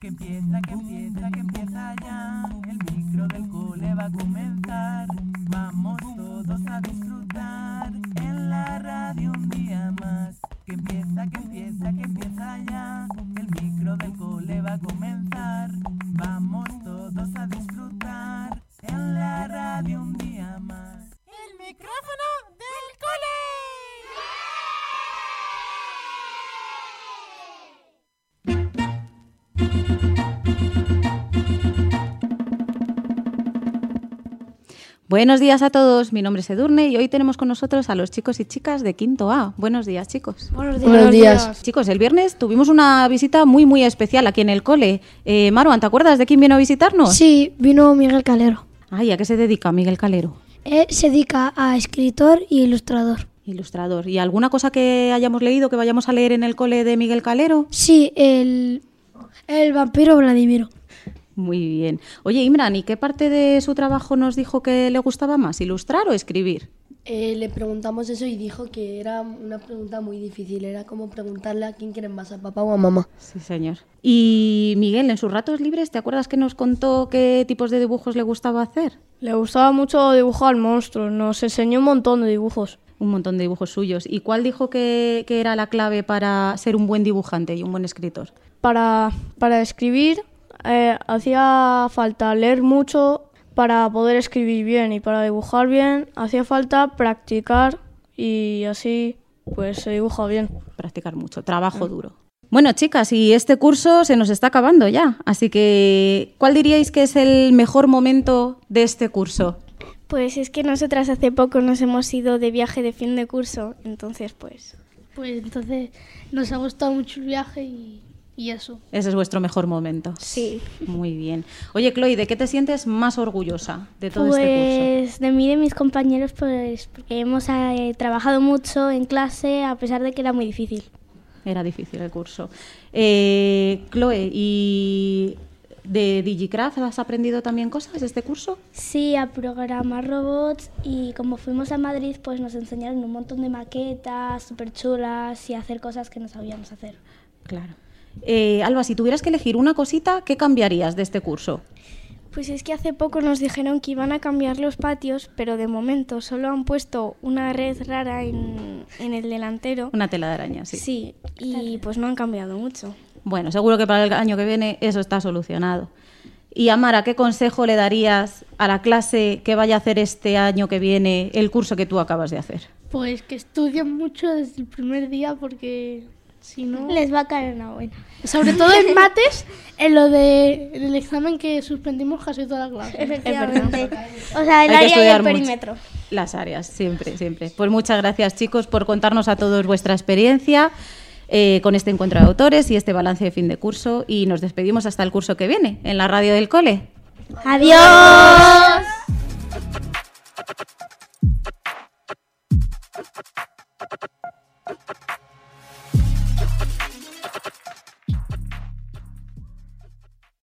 Que empieza, que empieza, que empieza ya. El micro del cole va a comenzar. Vamos todos a disfrutar Buenos días a todos, mi nombre es Edurne y hoy tenemos con nosotros a los chicos y chicas de Quinto A. Buenos días, chicos. Buenos Buenos días. Chicos, el viernes tuvimos una visita muy, muy especial aquí en el cole. Eh, Marwan, ¿te acuerdas de quién vino a visitarnos? Sí, vino Miguel Calero. Ay, ¿a qué se dedica Miguel Calero? Él se dedica a escritor y ilustrador. Ilustrador. ¿Y alguna cosa que hayamos leído que vayamos a leer en el cole de Miguel Calero? Sí, el, el vampiro Vladimiro. Muy bien. Oye, Imran, ¿y qué parte de su trabajo nos dijo que le gustaba más, ilustrar o escribir? Eh, le preguntamos eso y dijo que era una pregunta muy difícil. Era como preguntarle a quién quieren más, a papá o a mamá. Sí, señor. Y Miguel, en sus ratos libres, ¿te acuerdas que nos contó qué tipos de dibujos le gustaba hacer? Le gustaba mucho dibujar monstruos, nos enseñó un montón de dibujos. Un montón de dibujos suyos. ¿Y cuál dijo que, que era la clave para ser un buen dibujante y un buen escritor? Para, para escribir eh, hacía falta leer mucho para poder escribir bien y para dibujar bien hacía falta practicar y así pues se dibuja bien. Practicar mucho, trabajo duro. Bueno, chicas, y este curso se nos está acabando ya, así que ¿cuál diríais que es el mejor momento de este curso? Pues es que nosotras hace poco nos hemos ido de viaje de fin de curso, entonces pues... Pues entonces nos ha gustado mucho el viaje y, y eso. Ese es vuestro mejor momento. Sí. Muy bien. Oye, Chloe, ¿de qué te sientes más orgullosa de todo este curso? Pues de mí y de mis compañeros, pues porque hemos eh, trabajado mucho en clase a pesar de que era muy difícil. Era difícil el curso. Eh, Chloe, ¿y de Digicraft has aprendido también cosas de este curso? Sí, a programar robots y como fuimos a Madrid, pues nos enseñaron un montón de maquetas súper chulas y hacer cosas que no sabíamos hacer. Claro. Eh, Alba, si tuvieras que elegir una cosita, ¿qué cambiarías de este curso? Pues es que hace poco nos dijeron que iban a cambiar los patios, pero de momento solo han puesto una red rara en, en el delantero. Una tela de araña, sí. Sí, y pues no han cambiado mucho. Bueno, seguro que para el año que viene eso está solucionado. Y Amara, ¿qué consejo le darías a la clase que vaya a hacer este año que viene el curso que tú acabas de hacer? Pues que estudien mucho desde el primer día porque si no... Les va a caer una buena. Sobre todo en mates, en lo de en el examen que suspendimos casi toda la clase. Efectivamente. O sea, el Hay área y el mucho. perímetro. Las áreas, siempre, siempre. Pues muchas gracias, chicos, por contarnos a todos vuestra experiencia eh, con este encuentro de autores y este balance de fin de curso. Y nos despedimos hasta el curso que viene en la radio del cole. Adiós.